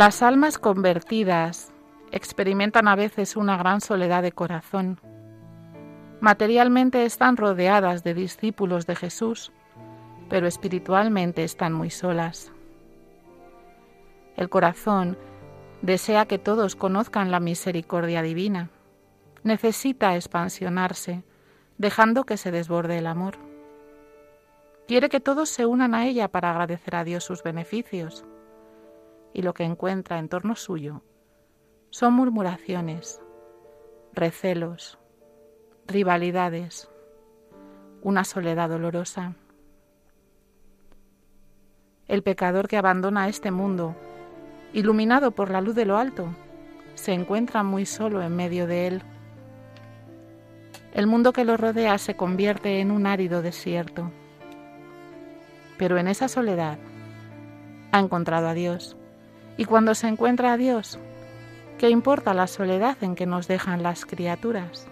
Las almas convertidas experimentan a veces una gran soledad de corazón. Materialmente están rodeadas de discípulos de Jesús, pero espiritualmente están muy solas. El corazón desea que todos conozcan la misericordia divina. Necesita expansionarse, dejando que se desborde el amor. Quiere que todos se unan a ella para agradecer a Dios sus beneficios y lo que encuentra en torno suyo son murmuraciones, recelos, rivalidades, una soledad dolorosa. El pecador que abandona este mundo, iluminado por la luz de lo alto, se encuentra muy solo en medio de él. El mundo que lo rodea se convierte en un árido desierto. Pero en esa soledad ha encontrado a Dios y cuando se encuentra a Dios, ¿qué importa la soledad en que nos dejan las criaturas?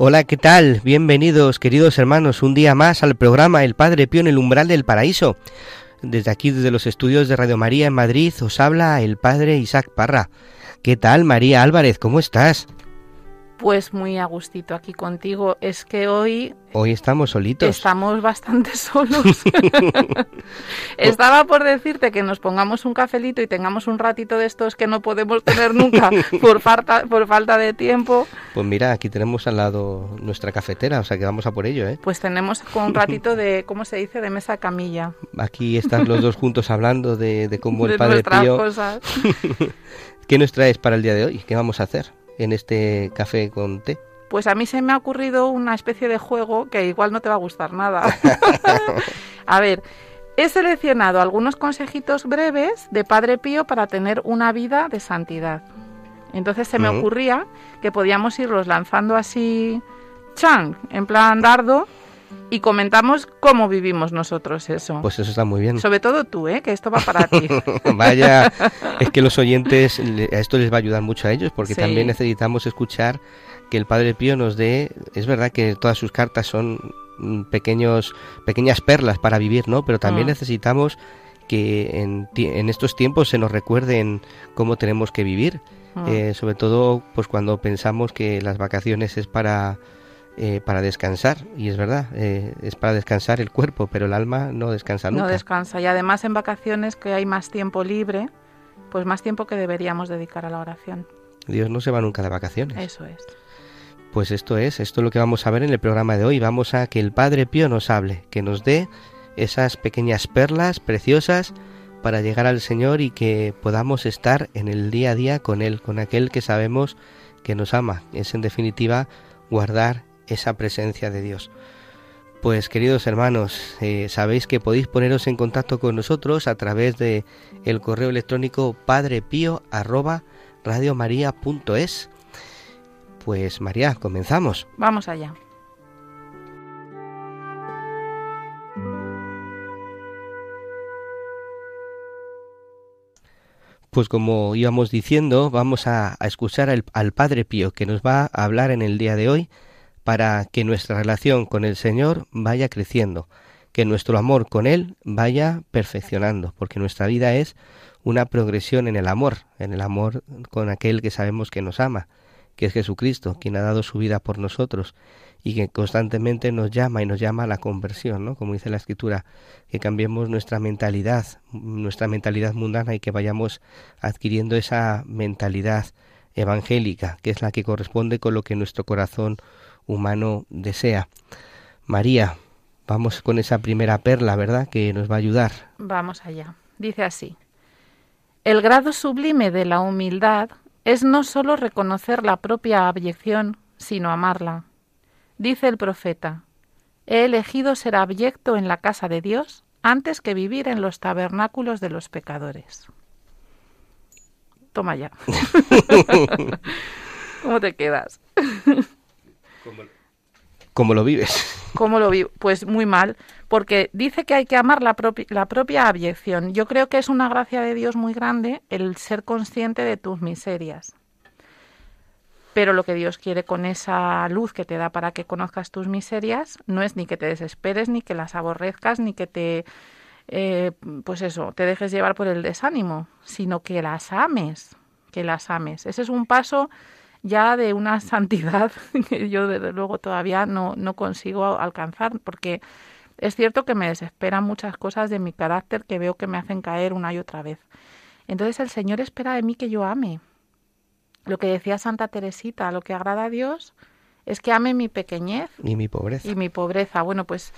Hola, ¿qué tal? Bienvenidos, queridos hermanos, un día más al programa El Padre Pío en el umbral del paraíso. Desde aquí, desde los estudios de Radio María en Madrid, os habla el Padre Isaac Parra. ¿Qué tal, María Álvarez? ¿Cómo estás? Pues muy a gustito aquí contigo. Es que hoy Hoy estamos solitos. estamos bastante solos. Estaba por decirte que nos pongamos un cafelito y tengamos un ratito de estos que no podemos tener nunca por falta, por falta de tiempo. Pues mira, aquí tenemos al lado nuestra cafetera, o sea que vamos a por ello, ¿eh? Pues tenemos con un ratito de, ¿cómo se dice?, de mesa camilla. Aquí están los dos juntos hablando de, de cómo el de Padre nuestras Pío... cosas. ¿Qué nos traes para el día de hoy? ¿Qué vamos a hacer en este café con té? Pues a mí se me ha ocurrido una especie de juego que igual no te va a gustar nada. a ver, he seleccionado algunos consejitos breves de Padre Pío para tener una vida de santidad. Entonces se me ocurría que podíamos irlos lanzando así, chan, en plan dardo, y comentamos cómo vivimos nosotros eso. Pues eso está muy bien. Sobre todo tú, ¿eh? que esto va para ti. Vaya, es que los oyentes, a esto les va a ayudar mucho a ellos, porque Sí. también necesitamos escuchar que el Padre Pío nos dé, es verdad que todas sus cartas son mm, pequeños, pequeñas perlas para vivir, ¿no? Pero también Mm. necesitamos que en, en estos tiempos se nos recuerden cómo tenemos que vivir, Mm. Eh, sobre todo pues cuando pensamos que las vacaciones es para eh, para descansar y es verdad eh, es para descansar el cuerpo pero el alma no descansa nunca No descansa. Y además en vacaciones que hay más tiempo libre, pues más tiempo que deberíamos dedicar a la oración. Dios no se va nunca de vacaciones Eso es. Pues esto es, esto es lo que vamos a ver en el programa de hoy. Vamos a que el Padre Pío nos hable, que nos dé esas pequeñas perlas preciosas para llegar al Señor y que podamos estar en el día a día con Él, con aquel que sabemos que nos ama. Es en definitiva guardar esa presencia de Dios. Pues queridos hermanos, eh, sabéis que podéis poneros en contacto con nosotros a través de el correo electrónico padrepío@radiomaria.es. Pues María, comenzamos. Vamos allá. Pues como íbamos diciendo, vamos a, escuchar al, al Padre Pío que nos va a hablar en el día de hoy para que nuestra relación con el Señor vaya creciendo, que nuestro amor con Él vaya perfeccionando, porque nuestra vida es una progresión en el amor, en el amor con aquel que sabemos que nos ama, que es Jesucristo, quien ha dado su vida por nosotros y que constantemente nos llama y nos llama a la conversión, ¿no? Como dice la Escritura, que cambiemos nuestra mentalidad, nuestra mentalidad mundana y que vayamos adquiriendo esa mentalidad evangélica, que es la que corresponde con lo que nuestro corazón humano desea. María, vamos con esa primera perla, ¿verdad? Que nos va a ayudar. Vamos allá. Dice así. El grado sublime de la humildad es no sólo reconocer la propia abyección, sino amarla. Dice el profeta, he elegido ser abyecto en la casa de Dios antes que vivir en los tabernáculos de los pecadores. Toma ya. ¿Cómo te quedas? ¿Cómo lo vives? ¿Cómo lo vivo? Pues muy mal, porque dice que hay que amar la, la propia abyección. Yo creo que es una gracia de Dios muy grande el ser consciente de tus miserias pero lo que Dios quiere con esa luz que te da para que conozcas tus miserias no es ni que te desesperes, ni que las aborrezcas, ni que te, eh, pues eso, te dejes llevar por el desánimo, sino que las ames, que las ames. Ese es un paso ya de una santidad que yo desde luego todavía no, no consigo alcanzar, porque es cierto que me desesperan muchas cosas de mi carácter que veo que me hacen caer una y otra vez. Entonces el Señor espera de mí que yo ame, lo que decía Santa Teresita, lo que agrada a Dios es que ame mi pequeñez y mi pobreza. Y mi pobreza. Bueno, pues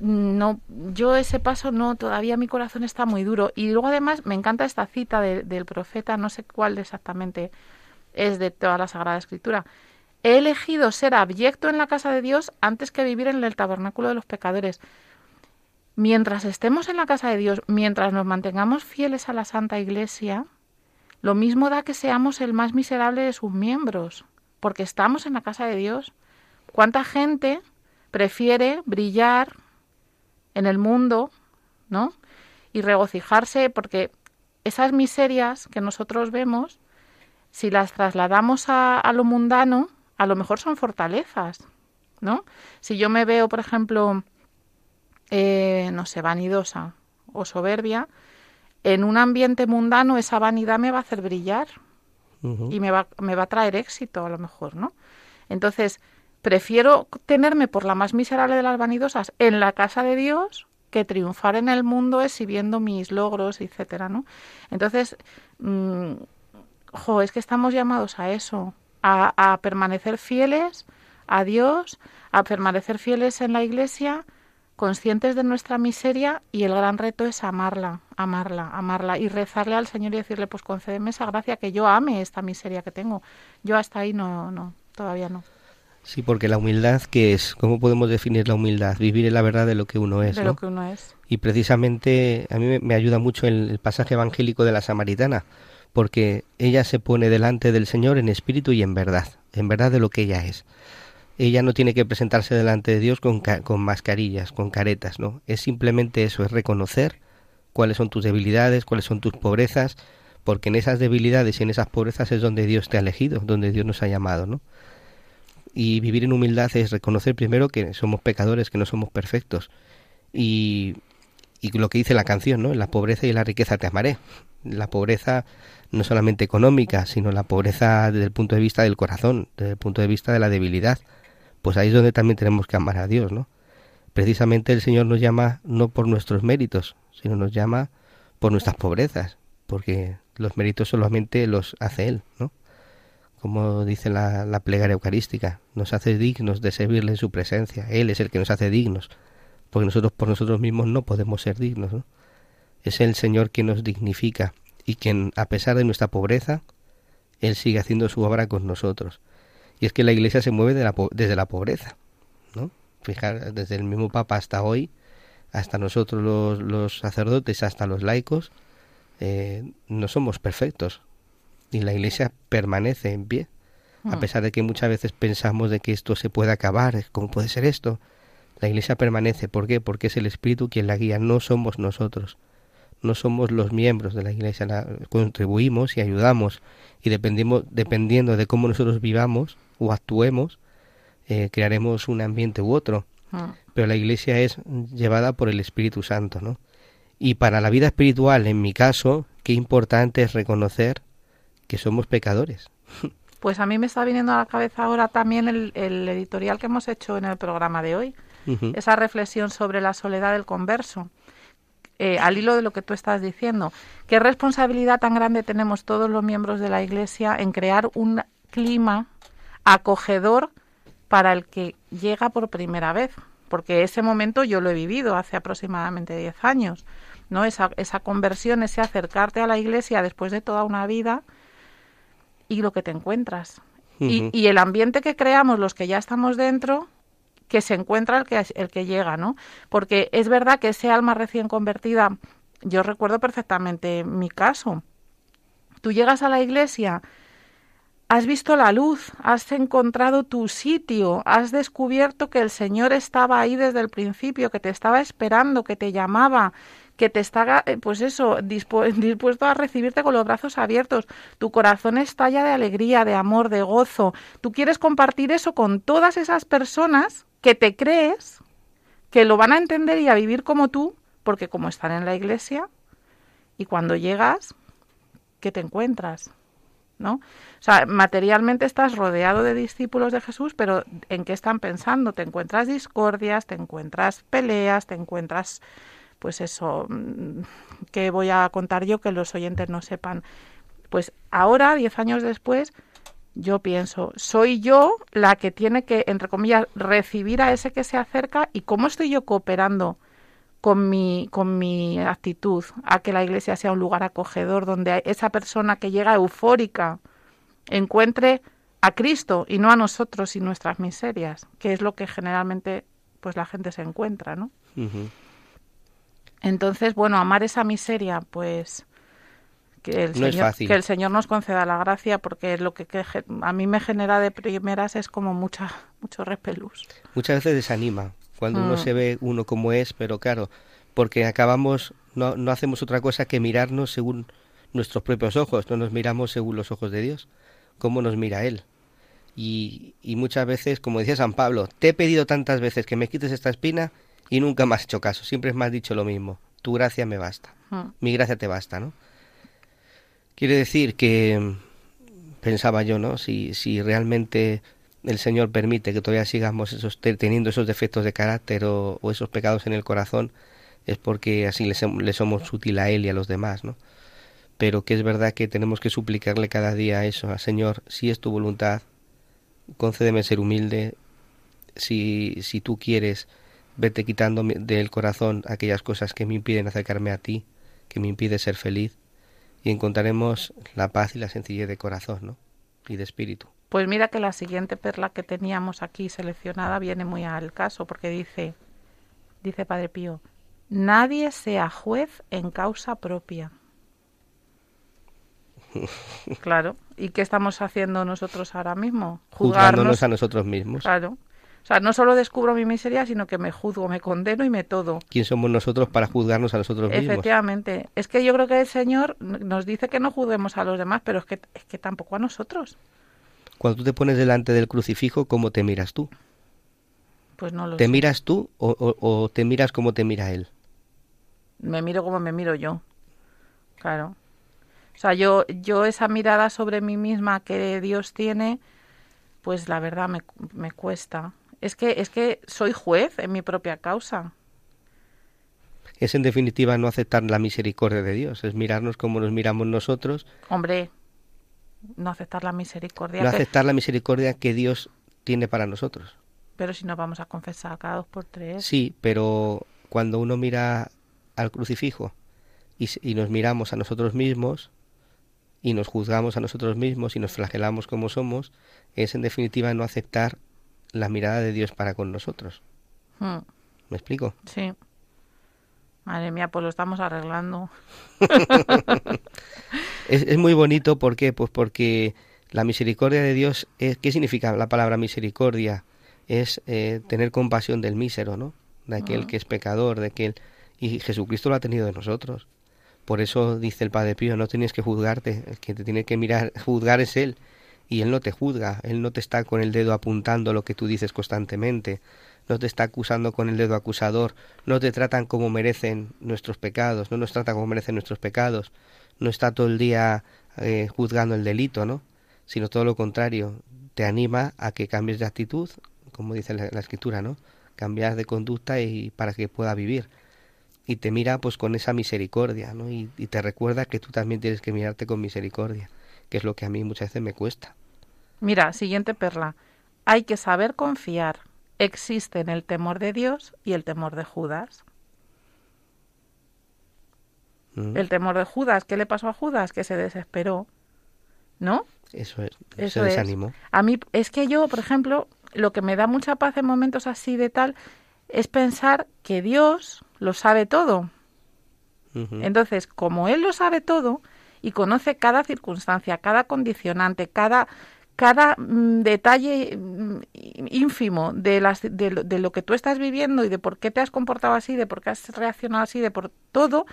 no, yo ese paso no, todavía mi corazón está muy duro. Y luego además me encanta esta cita del profeta, no sé cuál exactamente es de toda la Sagrada Escritura. He elegido ser abyecto en la casa de Dios antes que vivir en el tabernáculo de los pecadores. Mientras estemos en la casa de Dios, mientras nos mantengamos fieles a la Santa Iglesia, lo mismo da que seamos el más miserable de sus miembros, porque estamos en la casa de Dios. ¿Cuánta gente prefiere brillar en el mundo, ¿no? Y regocijarse porque esas miserias que nosotros vemos, si las trasladamos a, lo mundano, a lo mejor son fortalezas, ¿no? Si yo me veo, por ejemplo, eh, no sé, vanidosa o soberbia, en un ambiente mundano esa vanidad me va a hacer brillar y me va, me va a traer éxito a lo mejor, ¿no? Entonces, prefiero tenerme por la más miserable de las vanidosas en la casa de Dios que triunfar en el mundo exhibiendo mis logros, etcétera, ¿no? Entonces, mm, es que estamos llamados a eso, a, a permanecer fieles a Dios, a permanecer fieles en la Iglesia, conscientes de nuestra miseria y el gran reto es amarla, amarla, amarla y rezarle al Señor y decirle, pues concédeme esa gracia que yo ame esta miseria que tengo. Yo hasta ahí no, no, todavía no. Sí, porque la humildad, ¿qué es? ¿Cómo podemos definir la humildad? Vivir en la verdad de lo que uno es. De lo que uno es. Y precisamente a mí me ayuda mucho el, pasaje evangélico de la samaritana, porque ella se pone delante del Señor en espíritu y en verdad, en verdad de lo que ella es ella no tiene que presentarse delante de Dios con, con mascarillas, con caretas, ¿no? Es simplemente eso, es reconocer cuáles son tus debilidades, cuáles son tus pobrezas, porque en esas debilidades y en esas pobrezas es donde Dios te ha elegido, donde Dios nos ha llamado, ¿no? Y vivir en humildad es reconocer primero que somos pecadores, que no somos perfectos. Y, y lo que dice la canción, ¿no? En la pobreza y la riqueza te amaré. La pobreza no solamente económica, sino la pobreza desde el punto de vista del corazón, desde el punto de vista de la debilidad, pues ahí es donde también tenemos que amar a Dios, ¿no? Precisamente el Señor nos llama no por nuestros méritos, sino nos llama por nuestras pobrezas, porque los méritos solamente los hace Él, ¿no? Como dice la, la plegaria eucarística, nos hace dignos de servirle en su presencia. Él es el que nos hace dignos, porque nosotros por nosotros mismos no podemos ser dignos, ¿no? Es el Señor quien nos dignifica y quien, a pesar de nuestra pobreza, Él sigue haciendo su obra con nosotros. Y es que la Iglesia se mueve desde la pobreza, ¿no? Fijar, desde el mismo Papa hasta hoy, hasta nosotros los, sacerdotes, hasta los laicos, eh, no somos perfectos. Y la Iglesia permanece en pie. A mm. pesar de que muchas veces pensamos de que esto se puede acabar, ¿cómo puede ser esto? La Iglesia permanece. ¿Por qué? Porque es el Espíritu quien la guía, no somos nosotros. No somos los miembros de la iglesia, la, contribuimos y ayudamos y dependemos, dependiendo de cómo nosotros vivamos o actuemos, eh, crearemos un ambiente u otro. Mm. Pero la iglesia es llevada por el Espíritu Santo, ¿no? Y para la vida espiritual, en mi caso, qué importante es reconocer que somos pecadores. Pues a mí me está viniendo a la cabeza ahora también el, editorial que hemos hecho en el programa de hoy, esa reflexión sobre la soledad del converso. Eh, al hilo de lo que tú estás diciendo, qué responsabilidad tan grande tenemos todos los miembros de la Iglesia en crear un clima acogedor para el que llega por primera vez, porque ese momento yo lo he vivido hace aproximadamente 10 años, ¿no? Esa, esa conversión, ese acercarte a la Iglesia después de toda una vida y lo que te encuentras. y, el ambiente que creamos los que ya estamos dentro, que se encuentra el que, el que llega, ¿no? Porque es verdad que ese alma recién convertida, yo recuerdo perfectamente mi caso. Tú llegas a la iglesia, has visto la luz, has encontrado tu sitio, has descubierto que el Señor estaba ahí desde el principio, que te estaba esperando, que te llamaba, que te está, eh, pues eso, dispuesto a recibirte con los brazos abiertos. Tu corazón estalla de alegría, de amor, de gozo. Tú quieres compartir eso con todas esas personas que te crees que lo van a entender y a vivir como tú, porque como están en la iglesia, y cuando llegas, ¿qué te encuentras? ¿No? O sea, materialmente estás rodeado de discípulos de Jesús, pero ¿en qué están pensando? Te encuentras discordias, te encuentras peleas, te encuentras pues eso, mm, que voy a contar yo que los oyentes no sepan. Pues ahora, diez años después, yo pienso, soy yo la que tiene que, entre comillas, recibir a ese que se acerca y cómo estoy yo cooperando con mi, con mi actitud a que la iglesia sea un lugar acogedor donde esa persona que llega eufórica encuentre a Cristo y no a nosotros y nuestras miserias, que es lo que generalmente pues la gente se encuentra, ¿no? Entonces, bueno, amar esa miseria, pues que el, señor, que el Señor nos conceda la gracia, porque lo que, a mí me genera de primeras es como mucha, mucho repelús. Muchas veces desanima cuando uno mm. se ve uno como es, pero claro, porque acabamos, no, no hacemos otra cosa que mirarnos según nuestros propios ojos, no nos miramos según los ojos de Dios, cómo nos mira Él. Y, y muchas veces, como decía San Pablo, te he pedido tantas veces que me quites esta espina y nunca me has hecho caso, siempre me has dicho lo mismo, tu gracia me basta, hmm. mi gracia te basta, ¿no? Quiere decir que, pensaba yo, ¿no? Si, si realmente el Señor permite que todavía sigamos esos, teniendo esos defectos de carácter o, esos pecados en el corazón, es porque así le, somos útil a Él y a los demás, ¿no? Pero que es verdad que tenemos que suplicarle cada día eso, al Señor, si es tu voluntad, concédeme ser humilde, si, si tú quieres vete quitando del corazón aquellas cosas que me impiden acercarme a ti, que me impide ser feliz, y encontraremos la paz y la sencillez de corazón, ¿no? Y de espíritu. Pues mira que la siguiente perla que teníamos aquí seleccionada viene muy al caso, porque dice, dice Padre Pío, nadie sea juez en causa propia. claro. ¿Y qué estamos haciendo nosotros ahora mismo? Juzgándonos a nosotros mismos. Claro. O sea, no solo descubro mi miseria, sino que me juzgo, me condeno y me todo. ¿Quién somos nosotros para juzgarnos a nosotros mismos? Efectivamente. Es que yo creo que el Señor nos dice que no juzguemos a los demás, pero es que, es que tampoco a nosotros. Cuando tú te pones delante del crucifijo, ¿cómo te miras tú? Pues no lo ¿Te miras tú o, o te miras como te mira Él? Me miro como me miro yo. Claro. O sea, yo, yo esa mirada sobre mí misma que Dios tiene, pues la verdad me, me cuesta. Es que, es que soy juez en mi propia causa. Es en definitiva no aceptar la misericordia de Dios, es mirarnos como nos miramos nosotros. Hombre, no aceptar la misericordia. No aceptar la misericordia que Dios tiene para nosotros. Pero si nos vamos a confesar cada dos por tres. Sí, pero cuando uno mira al crucifijo y, y nos miramos a nosotros mismos y nos juzgamos a nosotros mismos y nos flagelamos como somos, es en definitiva no aceptar la mirada de Dios para con nosotros. Hmm. ¿Me explico? Sí. Madre mía, pues lo estamos arreglando. es, muy bonito, ¿por qué? Pues porque la misericordia de Dios, es, ¿qué significa la palabra misericordia? Es eh, tener compasión del mísero, ¿no? De aquel hmm. que es pecador, de aquel... Y Jesucristo lo ha tenido de nosotros. Por eso dice el Padre Pío, no tienes que juzgarte, el que te tiene que mirar, juzgar es Él, y Él no te juzga, Él no te está con el dedo apuntando lo que tú dices constantemente, no te está acusando con el dedo acusador, no te tratan como merecen nuestros pecados, no nos trata como merecen nuestros pecados, no está todo el día eh, juzgando el delito, ¿no? Sino todo lo contrario, te anima a que cambies de actitud, como dice la, escritura, ¿no? Cambiar de conducta y para que pueda vivir. Y te mira pues con esa misericordia, ¿no? Y, y te recuerda que tú también tienes que mirarte con misericordia, que es lo que a mí muchas veces me cuesta. Mira, siguiente perla. Hay que saber confiar existen el temor de Dios y el temor de Judas. Mm. El temor de Judas, ¿qué le pasó a Judas? Que se desesperó, ¿no? Eso es, se desanimó. A mí, es que yo, por ejemplo, lo que me da mucha paz en momentos así de tal es pensar que Dios lo sabe todo. Entonces, como Él lo sabe todo y conoce cada circunstancia, cada condicionante, cada cada mm, detalle mm, ínfimo de, las, de, lo que tú estás viviendo y de por qué te has comportado así, de por qué has reaccionado así, de por todo,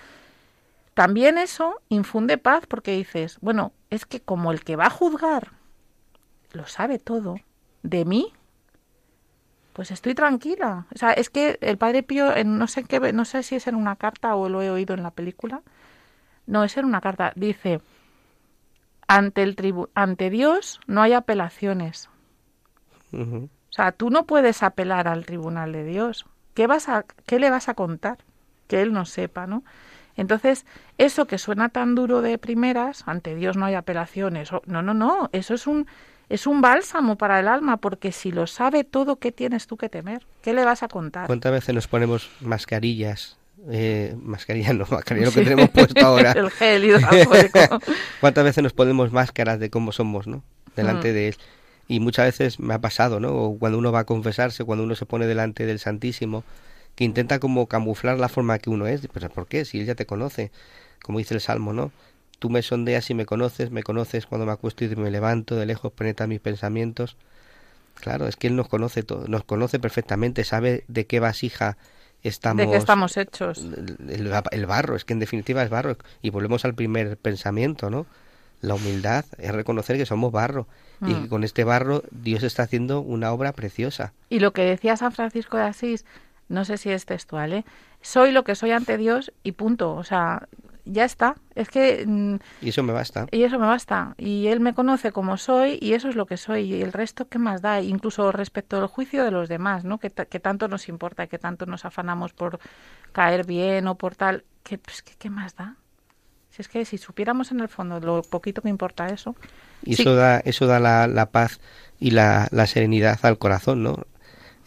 también eso infunde paz porque dices, bueno, es que como el que va a juzgar lo sabe todo de mí, pues estoy tranquila. O sea, es que el Padre Pío, en no sé qué, no sé si es en una carta o lo he oído en la película, no es en una carta, dice ante, el tribu ante Dios no hay apelaciones. O sea, tú no puedes apelar al tribunal de Dios. ¿Qué, vas a, ¿Qué le vas a contar? Que Él no sepa, ¿no? Entonces, eso que suena tan duro de primeras, ante Dios no hay apelaciones. No, no, no, eso es un, es un bálsamo para el alma, porque si lo sabe todo, ¿qué tienes tú que temer? ¿Qué le vas a contar? ¿Cuántas veces nos ponemos mascarillas eh, mascarilla no, mascarilla lo que tenemos puesto ahora. el gel ¿Cuántas veces nos ponemos máscaras de cómo somos, no? Delante mm. de él. Y muchas veces me ha pasado, ¿no? O cuando uno va a confesarse, cuando uno se pone delante del Santísimo, que intenta como camuflar la forma que uno es. Pero ¿por qué? Si él ya te conoce, como dice el Salmo, ¿no? Tú me sondeas y me conoces, me conoces cuando me acuesto y me levanto, de lejos penetra mis pensamientos. Claro, es que él nos conoce todo, nos conoce perfectamente, sabe de qué vasija estamos... ¿De qué estamos hechos? El, barro, es que en definitiva es barro. Y volvemos al primer pensamiento, ¿no? La humildad es reconocer que somos barro y que mm. con este barro Dios está haciendo una obra preciosa. Y lo que decía San Francisco de Asís, no sé si es textual, ¿eh? Soy lo que soy ante Dios y punto. O sea, ya está. Es que... Mm, y eso me basta. Y eso me basta. Y él me conoce como soy y eso es lo que soy. Y el resto, ¿qué más da? Incluso respecto al juicio de los demás, ¿no? Que, tanto nos importa, que tanto nos afanamos por caer bien o por tal. ¿Qué, pues, ¿qué, más da? Si es que si supiéramos en el fondo lo poquito que importa eso. Y eso da, eso da la, paz y la, serenidad al corazón, ¿no?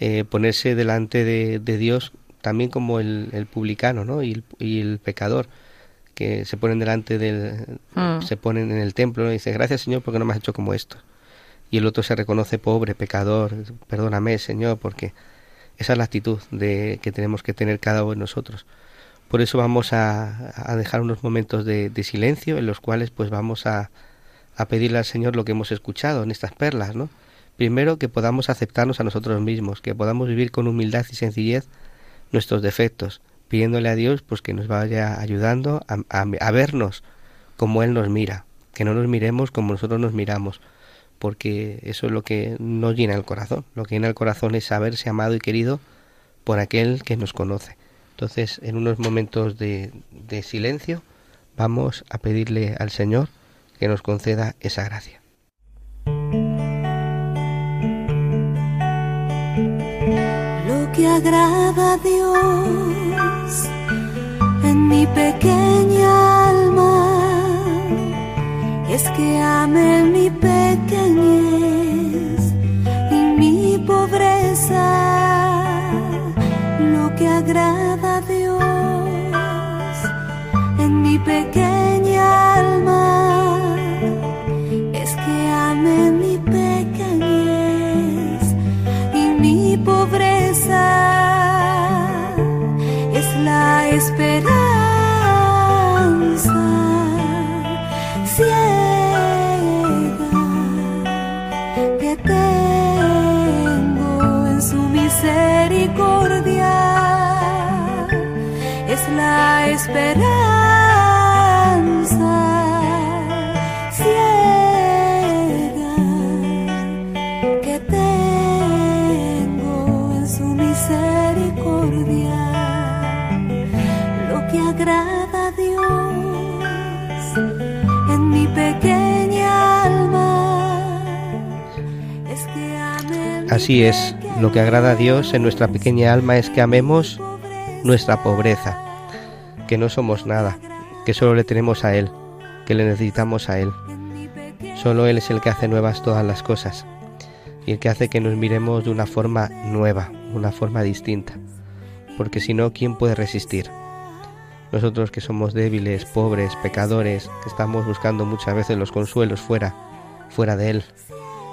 Eh, ponerse delante de, Dios también como el, publicano, ¿no? Y el, y el pecador que se ponen delante del, mm. se ponen en el templo y dice gracias Señor porque no me has hecho como esto. Y el otro se reconoce pobre, pecador, perdóname Señor porque esa es la actitud de, que tenemos que tener cada uno de nosotros. Por eso vamos a, a dejar unos momentos de, de, silencio en los cuales pues vamos a, a pedirle al Señor lo que hemos escuchado en estas perlas, ¿no? Primero que podamos aceptarnos a nosotros mismos, que podamos vivir con humildad y sencillez nuestros defectos, pidiéndole a Dios pues que nos vaya ayudando a, vernos como Él nos mira, que no nos miremos como nosotros nos miramos, porque eso es lo que nos llena el corazón. Lo que llena el corazón es saberse amado y querido por aquel que nos conoce. Entonces, en unos momentos de, silencio, vamos a pedirle al Señor que nos conceda esa gracia. Que agrada a Dios en mi pequeña alma. Es que ame mi pequeñez y mi pobreza, lo que agrada a Dios en mi pequeña Así es, lo que agrada a Dios en nuestra pequeña alma es que amemos nuestra pobreza, que no somos nada, que solo le tenemos a Él, que le necesitamos a Él. Solo Él es el que hace nuevas todas las cosas y el que hace que nos miremos de una forma nueva, una forma distinta, porque si no, ¿quién puede resistir? Nosotros que somos débiles, pobres, pecadores, que estamos buscando muchas veces los consuelos fuera, fuera de Él.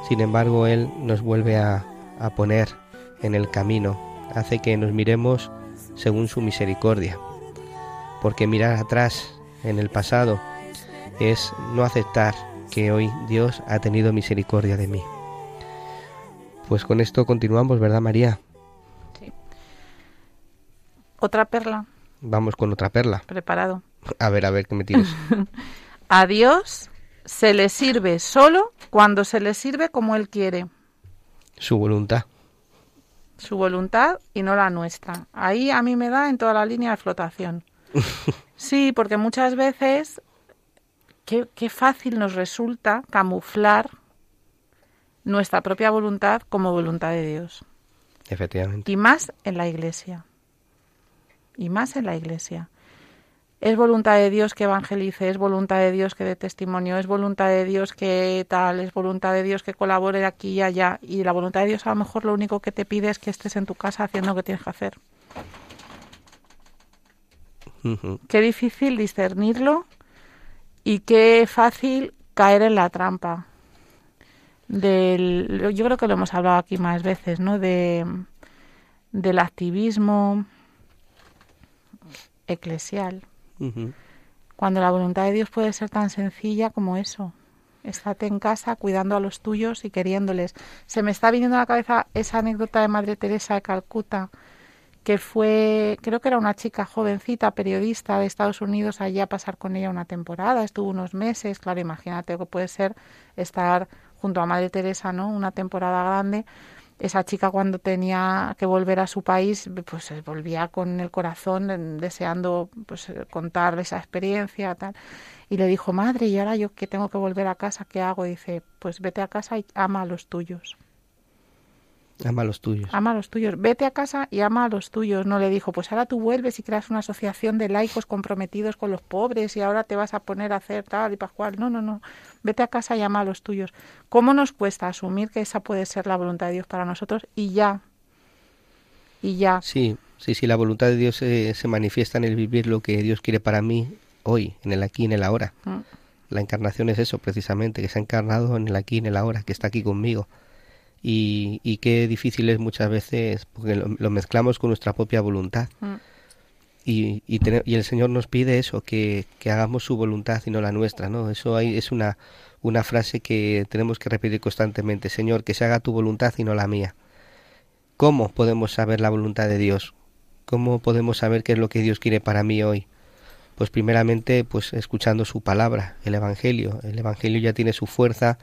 Sin embargo, Él nos vuelve a, a poner en el camino, hace que nos miremos según su misericordia, porque mirar atrás en el pasado es no aceptar que hoy Dios ha tenido misericordia de mí. Pues con esto continuamos, ¿verdad María? Otra perla, Vamos con otra perla. preparado. A ver, a ver qué me tienes. A Dios se le sirve solo cuando se le sirve como Él quiere, Su voluntad. su voluntad y no la nuestra. Ahí a mí me da en toda la línea de flotación. Sí, porque muchas veces qué, qué fácil nos resulta camuflar nuestra propia voluntad como voluntad de Dios. Efectivamente. Y más en la iglesia. Y más en la iglesia. Es voluntad de Dios que evangelice, es voluntad de Dios que dé testimonio, es voluntad de Dios que tal, es voluntad de Dios que colabore aquí y allá. Y la voluntad de Dios a lo mejor lo único que te pide es que estés en tu casa haciendo lo que tienes que hacer. Qué difícil discernirlo y qué fácil caer en la trampa. Del, yo creo que lo hemos hablado aquí más veces, ¿no? De, del activismo eclesial. Cuando la voluntad de Dios puede ser tan sencilla como eso. Estate en casa cuidando a los tuyos y queriéndoles. Se me está viniendo a la cabeza esa anécdota de Madre Teresa de Calcuta, que fue, creo que era una chica jovencita, periodista de Estados Unidos, allí a pasar con ella una temporada, estuvo unos meses, claro, imagínate lo que puede ser estar junto a Madre Teresa, ¿no? Una temporada grande. Esa chica cuando tenía que volver a su país, pues volvía con el corazón eh, deseando pues eh, contar esa experiencia, tal. Y le dijo, madre, ¿y ahora yo que tengo que volver a casa, qué hago? Y dice, pues vete a casa y ama a los tuyos. Ama a los tuyos. Ama a los tuyos. Vete a casa y ama a los tuyos. No le dijo, pues ahora tú vuelves y creas una asociación de laicos comprometidos con los pobres y ahora te vas a poner a hacer tal y pascual. No, no, no. Vete a casa y ama a los tuyos. ¿Cómo nos cuesta asumir que esa puede ser la voluntad de Dios para nosotros? Y ya. Y ya. Sí, sí, sí, la voluntad de Dios eh, se manifiesta en el vivir lo que Dios quiere para mí hoy, en el aquí, en el ahora. Mm. La encarnación es eso, precisamente, que se ha encarnado en el aquí, en el ahora, que está aquí conmigo. Y, y qué difícil es muchas veces, porque lo, lo mezclamos con nuestra propia voluntad. Mm. Y, y, el Señor nos pide eso, que, que hagamos su voluntad y no la nuestra, ¿no? Eso ahí es una, una frase que tenemos que repetir constantemente. Señor, que se haga tu voluntad y no la mía. ¿Cómo podemos saber la voluntad de Dios? ¿Cómo podemos saber qué es lo que Dios quiere para mí hoy? Pues primeramente, pues escuchando su palabra, el Evangelio. El Evangelio ya tiene su fuerza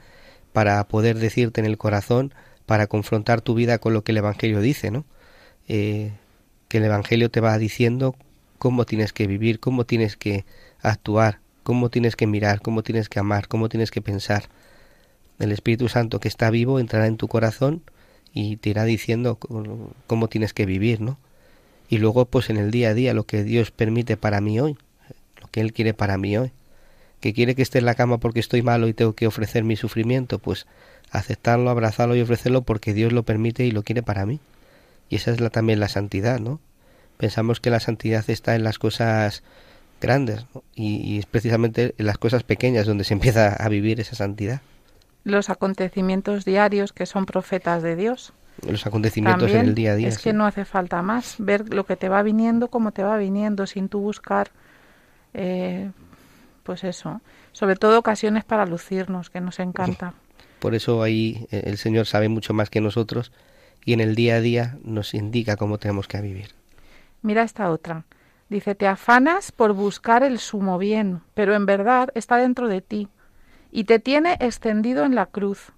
para poder decirte en el corazón, para confrontar tu vida con lo que el Evangelio dice, ¿no? Eh, que el Evangelio te va diciendo cómo tienes que vivir, cómo tienes que actuar, cómo tienes que mirar, cómo tienes que amar, cómo tienes que pensar. El Espíritu Santo que está vivo entrará en tu corazón y te irá diciendo cómo cómo tienes que vivir, ¿no? Y luego, pues en el día a día, lo que Dios permite para mí hoy, lo que Él quiere para mí hoy. Que quiere que esté en la cama porque estoy malo y tengo que ofrecer mi sufrimiento, pues aceptarlo, abrazarlo y ofrecerlo porque Dios lo permite y lo quiere para mí. Y esa es la, también la santidad, ¿no? Pensamos que la santidad está en las cosas grandes ¿no? y, y es precisamente en las cosas pequeñas donde se empieza a vivir esa santidad. Los acontecimientos diarios que son profetas de Dios. Los acontecimientos También en el día a día. es que sí. no hace falta más. Ver lo que te va viniendo, cómo te va viniendo, sin tú buscar, eh, pues eso. Sobre todo ocasiones para lucirnos, que nos encanta. Por eso ahí eh, el Señor sabe mucho más que nosotros y en el día a día nos indica cómo tenemos que vivir. Mira esta otra. Dice, te afanas por buscar el sumo bien, pero en verdad está dentro de ti y te tiene extendido en la cruz,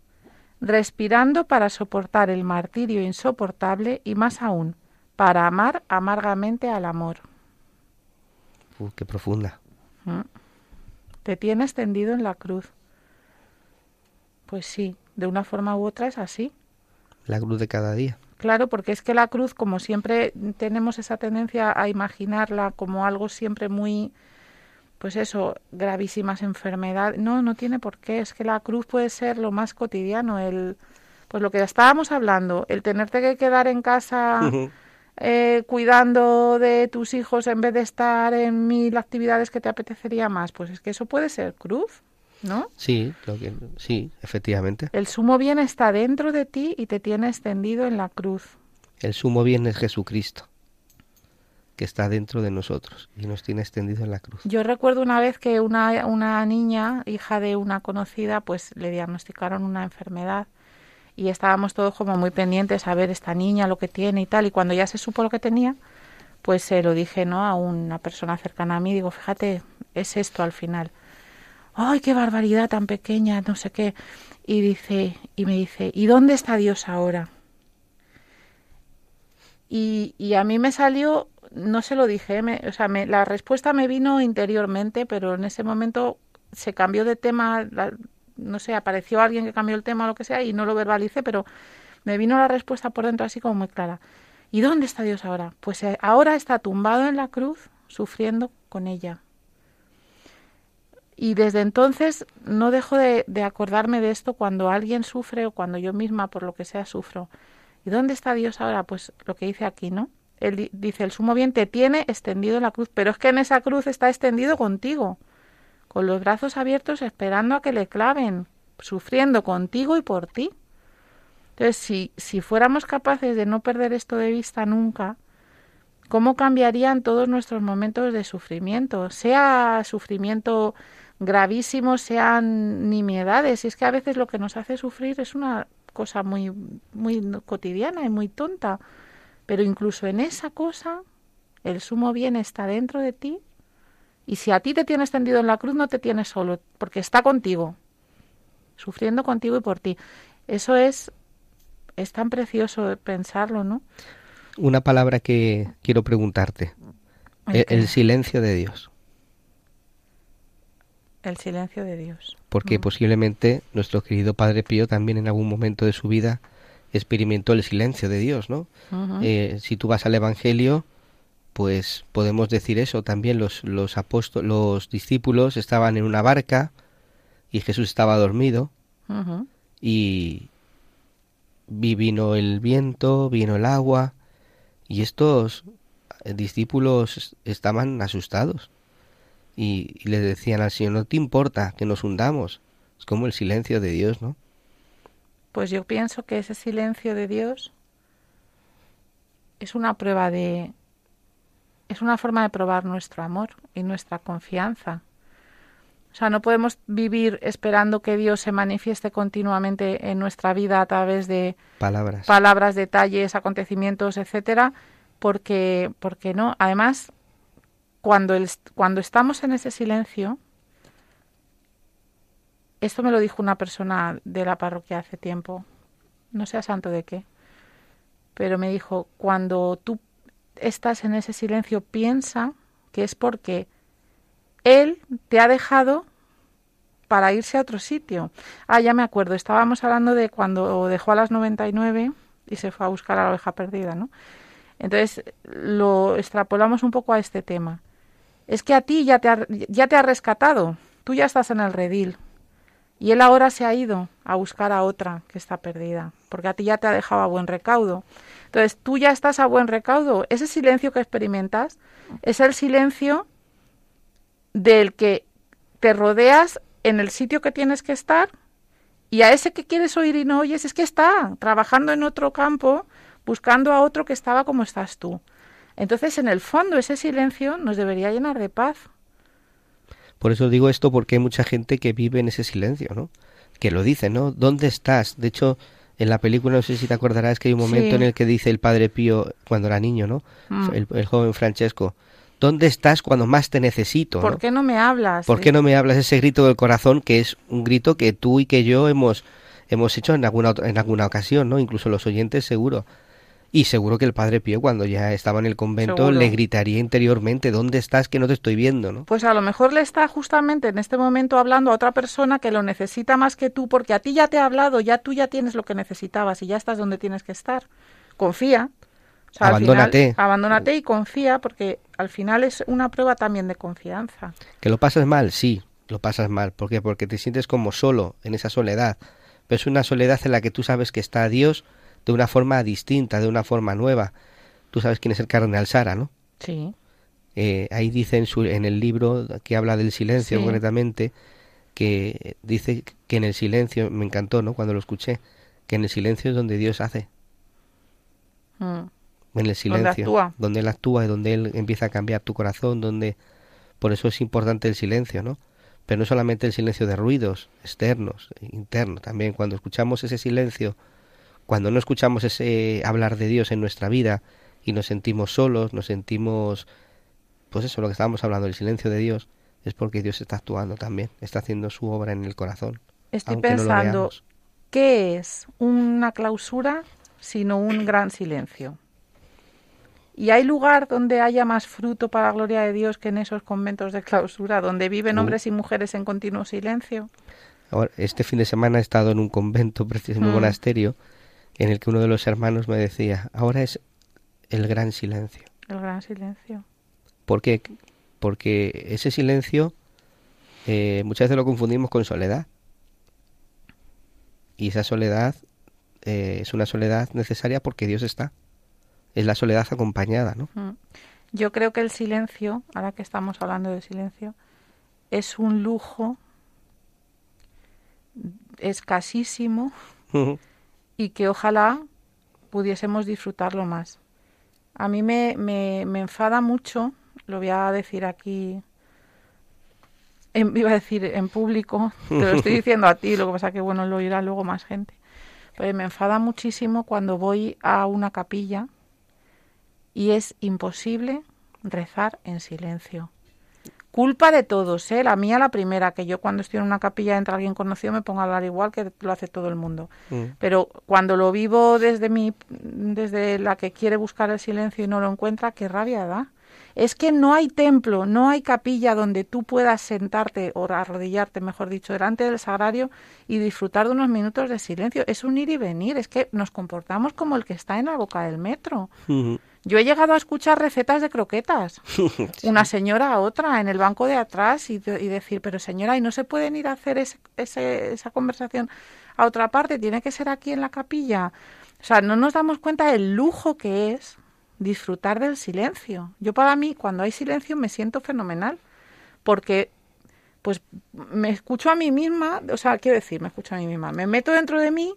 respirando para soportar el martirio insoportable y más aún, para amar amargamente al amor. Uh, qué profunda. ¿Mm? Te tienes tendido en la cruz. Pues sí, de una forma u otra es así. La cruz de cada día. Claro, porque es que la cruz, como siempre tenemos esa tendencia a imaginarla como algo siempre muy, pues eso, gravísimas enfermedades. No, no tiene por qué. Es que la cruz puede ser lo más cotidiano. El, pues lo que estábamos hablando, el tenerte que quedar en casa eh, cuidando de tus hijos en vez de estar en mil actividades que te apetecería más, pues es que eso puede ser cruz. ¿No? Sí, lo que, sí, efectivamente. El sumo bien está dentro de ti y te tiene extendido en la cruz. El sumo bien es Jesucristo, que está dentro de nosotros y nos tiene extendido en la cruz. Yo recuerdo una vez que una, una niña, hija de una conocida, pues le diagnosticaron una enfermedad y estábamos todos como muy pendientes a ver esta niña lo que tiene y tal. Y cuando ya se supo lo que tenía, pues se lo dije no a una persona cercana a mí. Digo, fíjate, es esto al final ay, qué barbaridad tan pequeña, no sé qué. Y dice, y me dice, ¿y dónde está Dios ahora? Y, y a mí me salió, no se lo dije, o sea, me, la respuesta me vino interiormente, pero en ese momento se cambió de tema, no sé, apareció alguien que cambió el tema o lo que sea y no lo verbalicé, pero me vino la respuesta por dentro así como muy clara. ¿Y dónde está Dios ahora? Pues eh, ahora está tumbado en la cruz, sufriendo con ella. Y desde entonces no dejo de, acordarme de esto cuando alguien sufre o cuando yo misma, por lo que sea, sufro. ¿Y dónde está Dios ahora? Pues lo que dice aquí, ¿no? Él dice, el sumo bien te tiene extendido en la cruz, pero es que en esa cruz está extendido contigo, con los brazos abiertos esperando a que le claven, sufriendo contigo y por ti. Entonces, si, si fuéramos capaces de no perder esto de vista nunca, ¿cómo cambiarían todos nuestros momentos de sufrimiento? Sea sufrimiento gravísimos sean nimiedades. Y es que a veces lo que nos hace sufrir es una cosa muy, muy cotidiana y muy tonta. Pero incluso en esa cosa, el sumo bien está dentro de ti. Y si a ti te tienes tendido en la cruz, no te tienes solo, porque está contigo, sufriendo contigo y por ti. Eso es, es tan precioso pensarlo, ¿no? Una palabra que quiero preguntarte. el silencio de Dios. El silencio de Dios. Porque mm. posiblemente nuestro querido Padre Pío también en algún momento de su vida experimentó el silencio de Dios, ¿no? Eh, si tú vas al Evangelio, pues podemos decir eso también. Los, los los discípulos estaban en una barca y Jesús estaba dormido y vino el viento, vino el agua y estos discípulos estaban asustados y, le decían al Señor, no te importa que nos hundamos. Es como el silencio de Dios, ¿no? Pues yo pienso que ese silencio de Dios es una prueba de... es una forma de probar nuestro amor y nuestra confianza. O sea, no podemos vivir esperando que Dios se manifieste continuamente en nuestra vida a través de palabras, palabras detalles, acontecimientos, etcétera, porque porque no. Además, cuando, estamos en ese silencio, esto me lo dijo una persona de la parroquia hace tiempo, no sé a santo de qué, pero me dijo, cuando tú estás en ese silencio, piensa que es porque Él te ha dejado para irse a otro sitio. Ah, ya me acuerdo, estábamos hablando de cuando dejó a las 99 y se fue a buscar a la oveja perdida, ¿no? Entonces lo extrapolamos un poco a este tema es que a ti ya te, ha, ya te ha rescatado, tú ya estás en el redil. Y él ahora se ha ido a buscar a otra que está perdida, porque a ti ya te ha dejado a buen recaudo. Entonces tú ya estás a buen recaudo. Ese silencio que experimentas es el silencio del que te rodeas en el sitio que tienes que estar y a ese que quieres oír y no oyes es que está trabajando en otro campo buscando a otro que estaba como estás tú. Entonces, en el fondo, ese silencio nos debería llenar de paz. Por eso digo esto, porque hay mucha gente que vive en ese silencio, ¿no? Que lo dice, ¿no? ¿Dónde estás? De hecho, en la película, no sé si te acordarás, que hay un momento en el que dice el padre Pío, cuando era niño, ¿no? Mm. El, joven Francesco, ¿dónde estás cuando más te necesito? ¿Por qué no me hablas? ¿Por qué no me hablas? Ese grito del corazón, que es un grito que tú y que yo hemos, hemos hecho en alguna, en alguna ocasión, ¿no? Incluso los oyentes seguro Y seguro que el padre Pío, cuando ya estaba en el convento, Seguro. le gritaría interiormente, ¿dónde estás que no te estoy viendo? ¿no? Pues a lo mejor le está justamente en este momento hablando a otra persona que lo necesita más que tú, porque a ti ya te ha hablado, ya tú ya tienes lo que necesitabas y ya estás donde tienes que estar. Confía. O sea, Abandónate. final, abandónate y confía, porque al final es una prueba también de confianza. ¿Que lo pasas mal? Sí, lo pasas mal. ¿Por qué? Porque te sientes como solo en esa soledad. Pero es una soledad en la que tú sabes que está Dios de una forma distinta, de una forma nueva. Tú sabes quién es el cardenal Sara, ¿no? Sí. Eh, ahí dice en, su, en el libro que habla del silencio Sí. concretamente, que dice que en el silencio, me encantó, ¿no? Cuando lo escuché, que en el silencio es donde Dios hace, Mm. en el silencio, actúa. donde Él actúa y donde Él empieza a cambiar tu corazón, donde... Por eso es importante el silencio, ¿no? Pero no solamente el silencio de ruidos externos, internos también. Cuando escuchamos ese silencio, cuando no escuchamos ese hablar de Dios en nuestra vida y nos sentimos solos, nos sentimos, pues eso, lo que estábamos hablando, el silencio de Dios, es porque Dios está actuando también, está haciendo su obra en el corazón. Estoy no pensando. ¿qué es una clausura sino un gran silencio? ¿Y hay lugar donde haya más fruto para la gloria de Dios que en esos conventos de clausura, donde viven Uh. hombres y mujeres en continuo silencio? Ahora, este fin de semana he estado en un convento, precisamente un Mm. monasterio, en el que uno de los hermanos me decía, ahora es el gran silencio. El gran silencio. ¿Por qué? Porque ese silencio eh, muchas veces lo confundimos con soledad. Y esa soledad eh, es una soledad necesaria porque Dios está. Es la soledad acompañada, ¿no? Mm. Yo creo que el silencio, ahora que estamos hablando de silencio, es un lujo escasísimo y que ojalá pudiésemos disfrutarlo más. A mí me, me, me enfada mucho, lo voy a decir aquí, en- iba a decir en público, te lo estoy diciendo a ti, lo que pasa que bueno, lo oirá luego más gente. Pero me enfada muchísimo cuando voy a una capilla y es imposible rezar en silencio. Culpa de todos, ¿eh? La mía la primera, que yo cuando estoy en una capilla entra alguien conocido me pongo a hablar igual que lo hace todo el mundo. Mm. Pero cuando lo vivo desde mi, desde la que quiere buscar el silencio y no lo encuentra, qué rabia da. Es que no hay templo, no hay capilla donde tú puedas sentarte o arrodillarte, mejor dicho, delante del sagrario y disfrutar de unos minutos de silencio. Es un ir y venir, es que nos comportamos como el que está en la boca del metro. Yo he llegado a escuchar recetas de croquetas, una señora a otra en el banco de atrás y, y decir, pero señora, ¿y no se pueden ir a hacer ese- ese- esa conversación a otra parte? ¿Tiene que ser aquí en la capilla? O sea, no nos damos cuenta del lujo que es disfrutar del silencio. Yo para mí, cuando hay silencio, me siento fenomenal, porque pues me escucho a mí misma, o sea, quiero decir, me escucho a mí misma, me meto dentro de mí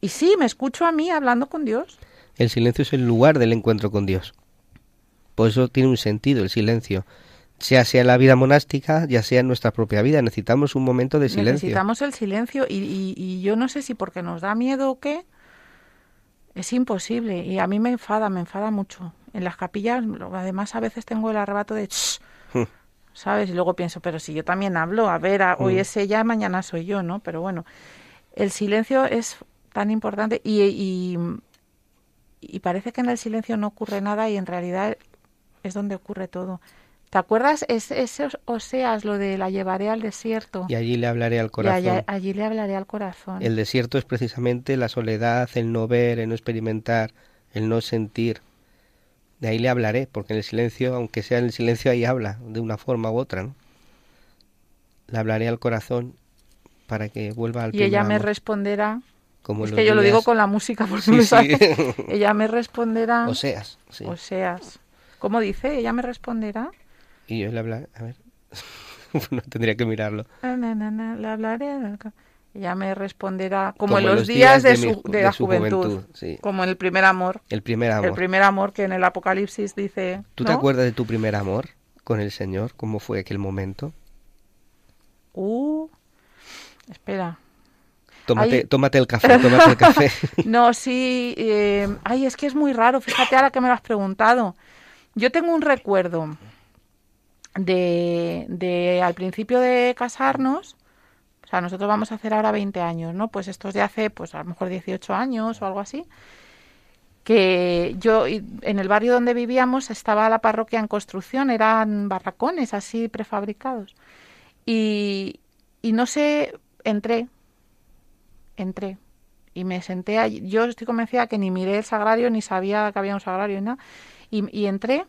y sí, me escucho a mí hablando con Dios. El silencio es el lugar del encuentro con Dios. Por eso tiene un sentido el silencio. Ya sea en la vida monástica, ya sea en nuestra propia vida, necesitamos un momento de silencio. Necesitamos el silencio y, y- y yo no sé si porque nos da miedo o qué, es imposible y a mí me enfada, me enfada mucho. En las capillas, además a veces tengo el arrebato de, Hmm. ¿sabes? Y luego pienso, pero si yo también hablo, a ver, a- hoy es ella, mañana soy yo, ¿no? Pero bueno, el silencio es tan importante y, y, y parece que en el silencio no ocurre nada y en realidad es donde ocurre todo. ¿Te acuerdas? Es, ese Oseas, lo de la llevaré al desierto. Y allí le hablaré al Y corazón. allá- allí le hablaré al corazón. El desierto es precisamente la soledad, el no ver, el no experimentar, el no sentir. De ahí le hablaré, porque en el silencio, aunque sea en el silencio, ahí habla, de una forma u otra, ¿no? Le hablaré al corazón para que vuelva al y ella me amor, responderá. como Es que yo lo digo con la música Sí, me sí. Ella me responderá. Oseas, sí. Oseas. ¿Cómo dice? Ella me responderá. Y yo le hablaré, a ver, no tendría que mirarlo. Na, na, na, le hablaré. Ella me responderá como, Como en los, días, de, su, de de la su juventud. juventud, sí. Como en el primer amor. El primer amor. El primer amor que en el Apocalipsis dice. ¿Tú te ¿no? acuerdas de tu primer amor con el Señor? ¿Cómo fue aquel momento? Uh, espera. Tómate, tómate el café, tómate el café. No, sí. eh, ay, es que es muy raro. Fíjate ahora que me lo has preguntado. Yo tengo un recuerdo de, de al principio de casarnos. O sea, nosotros vamos a hacer ahora 20 años, ¿no? Pues estos de hace, pues a lo mejor 18 años o algo así. que yo en el barrio donde vivíamos estaba la parroquia en construcción, eran barracones así prefabricados. Y, y no sé, entré, entré y me senté allí. Yo estoy convencida que ni miré el sagrario ni sabía que había un sagrario ni nada. Y entré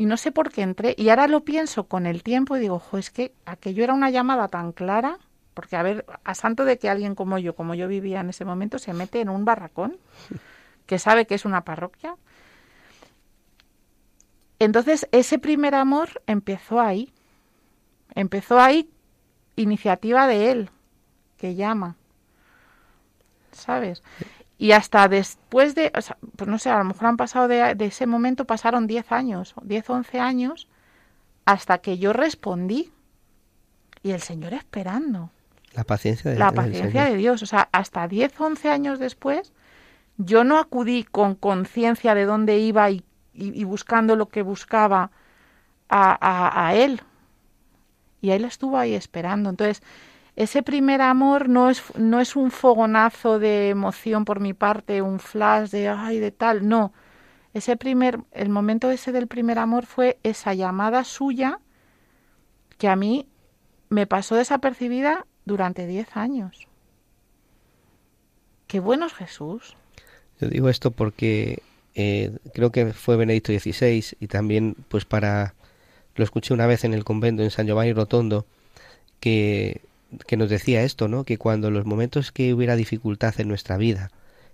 y no sé por qué entré. Y ahora lo pienso con el tiempo y digo, jo, es que aquello era una llamada tan clara. Porque, a ver, a santo de que alguien como yo, como yo vivía en ese momento, se mete en un barracón que sabe que es una parroquia. Entonces, ese primer amor empezó ahí. Empezó ahí, iniciativa de él, que llama. ¿Sabes? Y hasta después de, o sea, pues no sé, a lo mejor han pasado de, de ese momento, pasaron 10 años, 10, 11 años, hasta que yo respondí. Y el Señor esperando. La paciencia de, La paciencia de Dios. O sea, hasta 10, 11 años después, yo no acudí con conciencia de dónde iba y, y- y buscando lo que buscaba a, a- a Él. Y Él estuvo ahí esperando. Entonces, ese primer amor no es, no es un fogonazo de emoción por mi parte, un flash de ay, de tal. No. Ese primer, el momento ese del primer amor fue esa llamada suya que a mí me pasó desapercibida durante 10 años. Qué bueno es Jesús. Yo digo esto porque eh, creo que fue Benedicto XVI y también pues para lo escuché una vez en el convento en San Giovanni Rotondo que, que nos decía esto, ¿no? Que cuando en los momentos que hubiera dificultad en nuestra vida,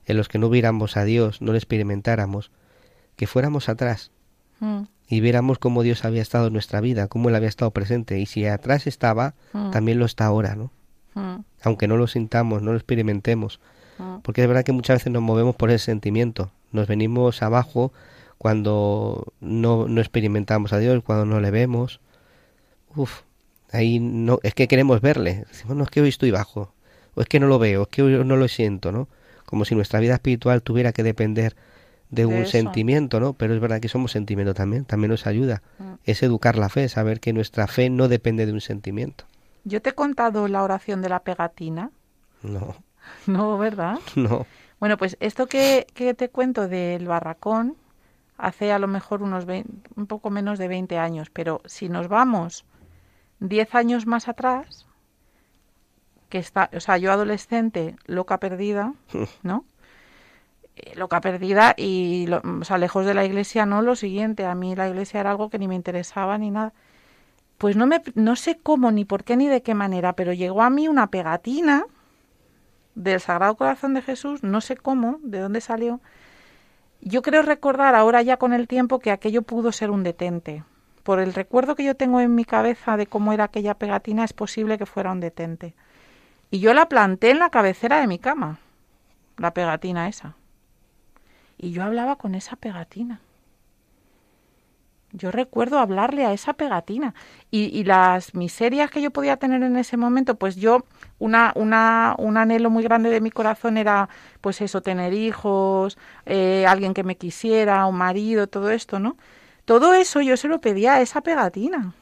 en los que no viéramos a Dios, no lo experimentáramos, que fuéramos atrás Mm, y viéramos cómo Dios había estado en nuestra vida, cómo Él había estado presente. Y si atrás estaba, mm, también lo está ahora, ¿no? mm, Aunque no lo sintamos, no lo experimentemos. Porque es verdad que muchas veces nos movemos por ese sentimiento. Nos venimos abajo cuando no, no experimentamos a Dios, cuando no le vemos. Uf, ahí no, es que queremos verle. Decimos, no, es que hoy estoy bajo. O es que no lo veo, es que hoy no lo siento, ¿no? Como si nuestra vida espiritual tuviera que depender de De un eso. sentimiento, ¿no? Pero es verdad que somos sentimiento también, también nos ayuda. Mm. Es educar la fe, saber que nuestra fe no depende de un sentimiento. Yo te he contado la oración de la pegatina. No, No, ¿verdad? no. Bueno, pues esto que, que te cuento del barracón hace a lo mejor unos 20 un poco menos de 20 años, pero si nos vamos 10 años más atrás, que está, o sea, yo adolescente, loca perdida, ¿no? Eh, Loca perdida y, lo- o sea, lejos de la iglesia, no lo siguiente, a mí la iglesia era algo que ni me interesaba ni nada. Pues no me, no sé cómo, ni por qué, ni de qué manera, pero llegó a mí una pegatina del Sagrado Corazón de Jesús, no sé cómo, de dónde salió. Yo creo recordar ahora ya con el tiempo que aquello pudo ser un detente. Por el recuerdo que yo tengo en mi cabeza de cómo era aquella pegatina, es posible que fuera un detente. Y yo la planté en la cabecera de mi cama, la pegatina esa. Y yo hablaba con esa pegatina. Yo recuerdo hablarle a esa pegatina y, y las miserias que yo podía tener en ese momento, pues yo, una, una, un anhelo muy grande de mi corazón era, pues eso, tener hijos, eh, alguien que me quisiera, un marido, todo esto, ¿no? Todo eso yo se lo pedía a esa pegatina,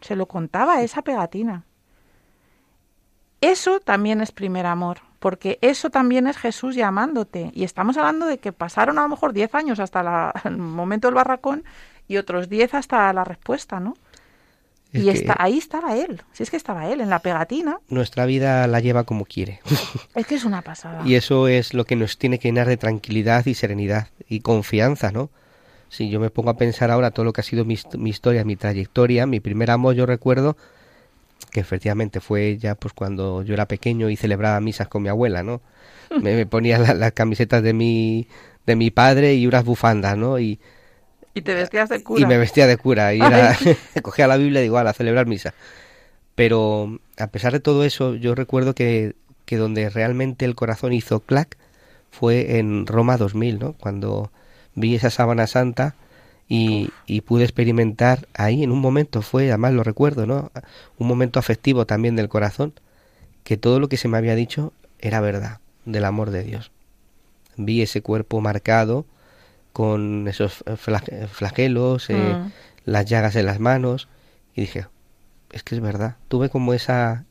se lo contaba a esa pegatina. Eso también es primer amor, porque eso también es Jesús llamándote. Y estamos hablando de que pasaron a lo mejor 10 años hasta la- el momento del barracón y otros 10 hasta la respuesta, ¿no? Es y está, ahí estaba él, si es que estaba él, en la pegatina. nuestra vida la lleva como quiere. Es que es una pasada. Y eso es lo que nos tiene que llenar de tranquilidad y serenidad y confianza, ¿no? Si yo me pongo a pensar ahora todo lo que ha sido mi, hist- mi historia, mi trayectoria, mi primer amor, yo recuerdo que efectivamente fue ya pues cuando yo era pequeño y celebraba misas con mi abuela, ¿no? Me, me ponía la- las camisetas de mi, de mi padre y unas bufandas, ¿no? Y, Y te vestías de cura. y me vestía de cura y era, cogía la Biblia y digo, a celebrar misa. Pero a pesar de todo eso, yo recuerdo que, que donde realmente el corazón hizo clac fue en Roma 2000, ¿no? Cuando vi esa sábana santa y, y pude experimentar ahí en un momento, fue, además lo recuerdo, ¿no? Un momento afectivo también del corazón, que todo lo que se me había dicho era verdad, del amor de Dios. Vi ese cuerpo marcado con esos flag- flagelos, eh, Mm. las llagas en las manos y dije, es que es verdad. Tuve como esa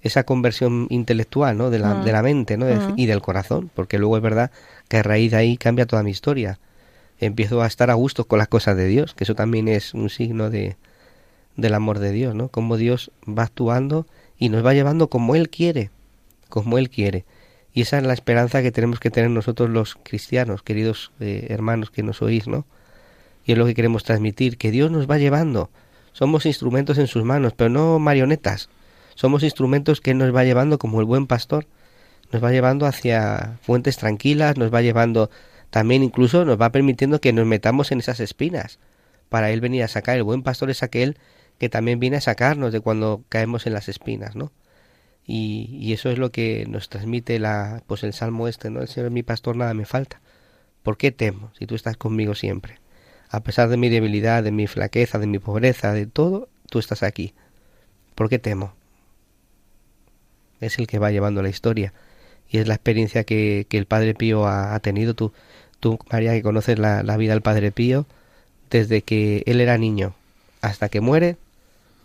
esa conversión intelectual, ¿no? De la, Mm. de la mente, ¿no? De- Mm. Y del corazón, porque luego es verdad que a raíz de ahí cambia toda mi historia. Empiezo a estar a gusto con las cosas de Dios, que eso también es un signo de del amor de Dios, ¿no? Cómo Dios va actuando y nos va llevando como Él quiere, como Él quiere. Y esa es la esperanza que tenemos que tener nosotros los cristianos, queridos eh, hermanos que nos oís, ¿no? Y es lo que queremos transmitir, que Dios nos va llevando. Somos instrumentos en sus manos, pero no marionetas. Somos instrumentos que Él nos va llevando como el buen pastor. Nos va llevando hacia fuentes tranquilas, nos va llevando también incluso nos va permitiendo que nos metamos en esas espinas para Él venir a sacar. El buen pastor es aquel que también viene a sacarnos de cuando caemos en las espinas, ¿no? Y, y eso es lo que nos transmite la, pues el salmo este, ¿no? El Señor es mi pastor, nada me falta. ¿Por qué temo si tú estás conmigo siempre? A pesar de mi debilidad, de mi flaqueza, de mi pobreza, de todo, tú estás aquí. ¿Por qué temo? Es el que va llevando la historia. Y es la experiencia que, que el Padre Pío ha, ha tenido. Tú, tú, María, que conoces la, la vida del Padre Pío, desde que él era niño hasta que muere,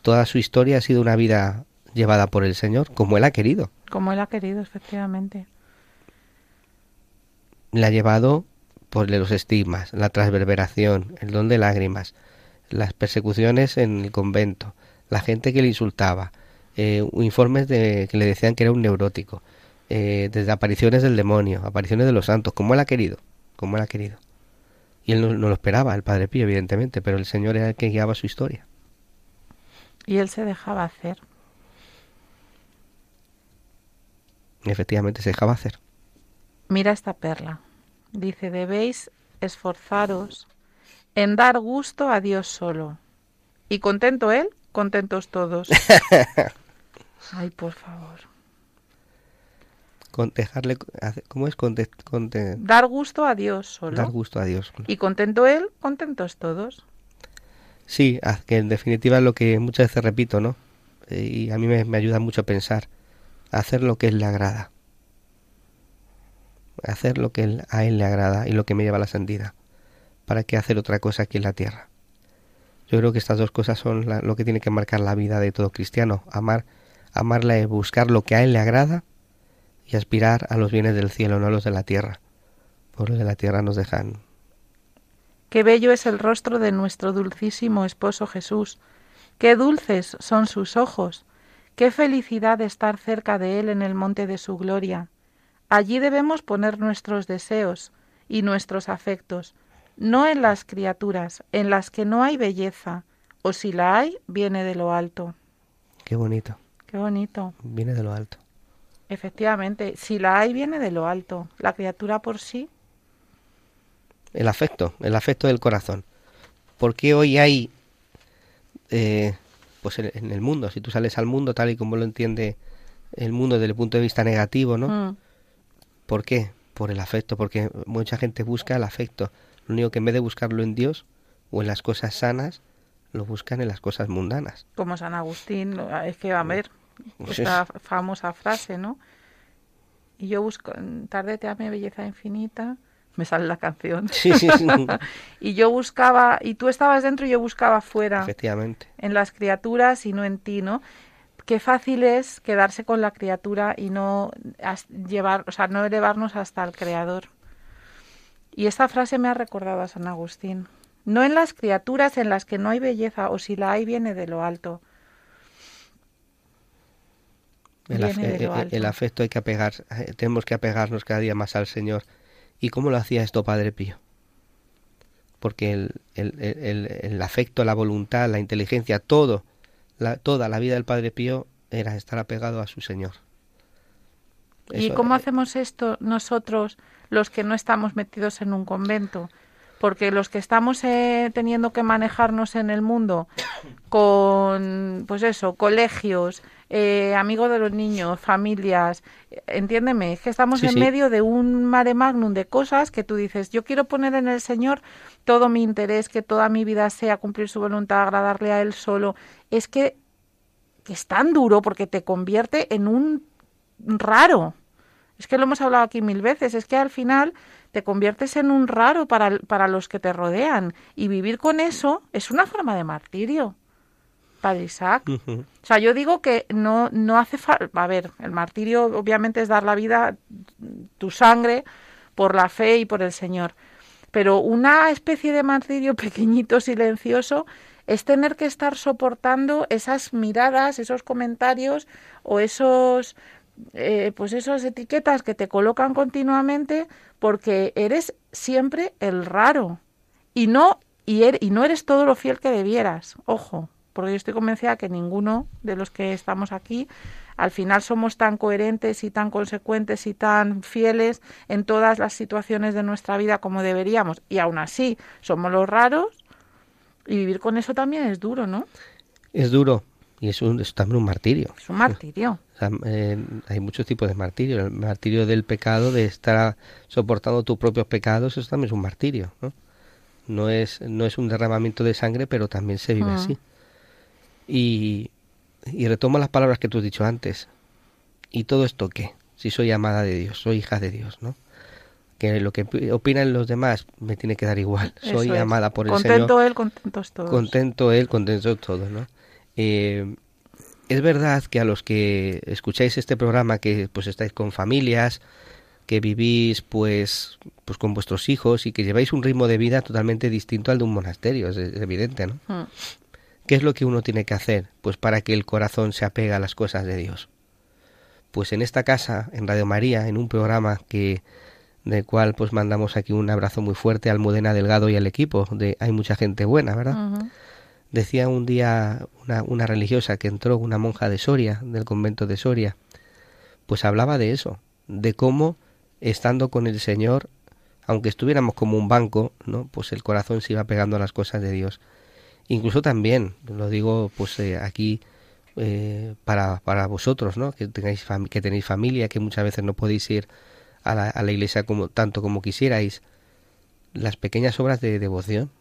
toda su historia ha sido una vida llevada por el Señor, como él ha querido. Como él ha querido, efectivamente. La ha llevado por los estigmas, la transverberación, el don de lágrimas, las persecuciones en el convento, la gente que le insultaba, eh, informes de que le decían que era un neurótico, eh, desde apariciones del demonio, apariciones de los santos, como él ha querido, como él ha querido. Y él no, no lo esperaba, el Padre Pío, evidentemente, pero el Señor era el que guiaba su historia. Y él se dejaba hacer. Efectivamente se dejaba hacer. Mira esta perla. Dice, debéis esforzaros en dar gusto a Dios solo. Y contento Él, contentos todos. Ay, por favor. Con dejarle, hace- ¿Cómo es? Conte- conte- Dar gusto a Dios solo. dar gusto a Dios. Y contento Él, contentos todos. Sí, que en definitiva es lo que muchas veces repito, ¿no? Eh, Y a mí me, me ayuda mucho a pensar, hacer lo que él le agrada, hacer lo que él- a él le agrada y lo que me lleva a la santidad. ¿Para qué hacer otra cosa aquí en la tierra? Yo creo que estas dos cosas son la- lo que tiene que marcar la vida de todo cristiano, amar, amarle, buscar lo que a él le agrada y aspirar a los bienes del cielo, no a los de la tierra. Por los de la tierra nos dejan Qué bello es el rostro de nuestro dulcísimo esposo Jesús. Qué dulces son sus ojos. Qué felicidad estar cerca de Él en el monte de su gloria. Allí debemos poner nuestros deseos y nuestros afectos, no en las criaturas, en las que no hay belleza, o si la hay, viene de lo alto. Qué bonito, Qué bonito. viene de lo alto. Efectivamente, si la hay, viene de lo alto. La criatura por sí, el afecto, el afecto del corazón. Porque hoy hay, eh, pues en, el mundo, si tú sales al mundo tal y como lo entiende el mundo desde el punto de vista negativo, ¿no? mm, ¿Por qué? Por el afecto, porque mucha gente busca el afecto. Lo único que en vez de buscarlo en Dios o en las cosas sanas, lo buscan en las cosas mundanas. como San Agustín, es que a ver, esta famosa frase, ¿no? Y yo busco, tarde te ame belleza infinita, me sale la canción. Sí, sí, sí. y yo buscaba, y tú estabas dentro y yo buscaba fuera, Efectivamente. en las criaturas y no en ti, ¿no? Qué fácil es quedarse con la criatura y no llevar, o sea, no elevarnos hasta el creador. Y esta frase me ha recordado a San Agustín. No en las criaturas en las que no hay belleza, o si la hay viene de lo alto. El, afe- alto. el afecto hay que apegar, eh, tenemos que apegarnos cada día más al Señor. ¿Y cómo lo hacía esto Padre Pío? Porque el, el- el- afecto, la voluntad, la inteligencia, todo, la, toda la vida del Padre Pío era estar apegado a su Señor. ¿Y cómo eh, hacemos esto nosotros, los que no estamos metidos en un convento? Porque los que estamos eh, teniendo que manejarnos en el mundo con, pues eso, colegios, eh, amigos de los niños, familias, entiéndeme, es que estamos Sí, en sí. medio de un mare magnum de cosas que tú dices, yo quiero poner en el Señor todo mi interés, que toda mi vida sea cumplir su voluntad, agradarle a Él solo. Es que, que es tan duro porque te convierte en un raro. Es que lo hemos hablado aquí mil veces, es que al final te conviertes en un raro para, para los que te rodean y vivir con eso es una forma de martirio. Padre Isaac. O sea, yo digo que no, no hace falta... A ver, el martirio obviamente es dar la vida, tu sangre, por la fe y por el Señor. Pero una especie de martirio pequeñito, silencioso, es tener que estar soportando esas miradas, esos comentarios o esos... eh, pues esas etiquetas que te colocan continuamente porque eres siempre el raro y no y, er- y no eres todo lo fiel que debieras ojo porque yo estoy convencida que ninguno de los que estamos aquí al final somos tan coherentes y tan consecuentes y tan fieles en todas las situaciones de nuestra vida como deberíamos y aún así somos los raros y vivir con eso también es duro no Es duro y es, un, es también un martirio. es un martirio O sea, eh, hay muchos tipos de martirio. El martirio del pecado, de estar soportando tus propios pecados, eso también es un martirio. ¿no? No, es, no es un derramamiento de sangre, pero también se vive Mm. así. Y, y retomo las palabras que tú has dicho antes. ¿Y todo esto qué? Si soy amada de Dios, soy hija de Dios, ¿no? Que lo que pi- opinan los demás me tiene que dar igual. Soy es. amada por el contento Señor él contentos todos contento él, contentos todos, ¿no? Eh, es verdad que a los que escucháis este programa, que pues estáis con familias, que vivís pues, pues con vuestros hijos y que lleváis un ritmo de vida totalmente distinto al de un monasterio, es, es evidente, ¿no? Mm. ¿Qué es lo que uno tiene que hacer? Pues para que el corazón se apegue a las cosas de Dios. Pues en esta casa, en Radio María, en un programa que del cual pues mandamos aquí un abrazo muy fuerte a Almudena Delgado y al equipo de Hay mucha gente buena, ¿verdad? Decía un día una, una religiosa que entró, una monja de Soria, del convento de Soria, pues hablaba de eso, de cómo estando con el Señor, aunque estuviéramos como un banco, ¿no? Pues el corazón se iba pegando a las cosas de Dios. Incluso también, lo digo pues eh, aquí eh, para, para vosotros, ¿no? Que tengáis que tenéis familia, que muchas veces no podéis ir a la, a la iglesia como tanto como quisierais. Las pequeñas obras de devoción,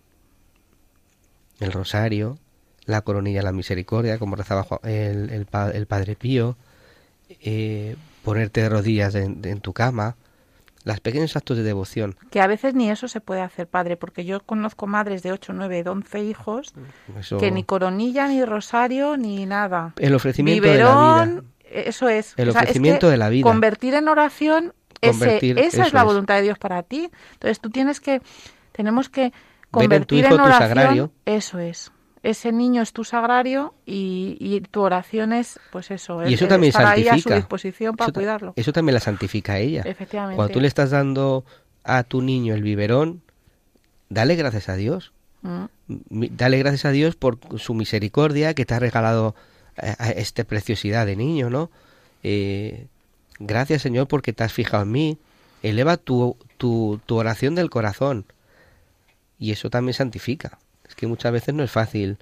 el rosario, la coronilla la misericordia, como rezaba el, el Padre Pío, eh, ponerte de rodillas en, en tu cama, los pequeños actos de devoción. que a veces ni eso se puede hacer padre porque yo conozco madres de 8, 9, 11 hijos Eso, que ni coronilla ni rosario ni nada el ofrecimiento de la vida. biberón eso es El O sea, es ofrecimiento que de la vida. convertir en oración ese- Convertir, esa eso es la es. voluntad de Dios para ti entonces tú tienes que tenemos que en tu convertir hijo en tu oración sagrario. eso es ese niño es tu sagrario y, y tu oración es pues eso Y eso el también estar ahí a su santifica. disposición para Eso cuidarlo Eso también la santifica a ella. efectivamente Cuando tú le estás dando a tu niño el biberón, dale gracias a Dios. Mm. Dale gracias a Dios por su misericordia que te ha regalado eh, a esta preciosidad de niño, ¿no? Eh, gracias Señor porque te has fijado en mí. Eleva tu, tu, tu oración del corazón. Y eso también santifica. Es que muchas veces no es fácil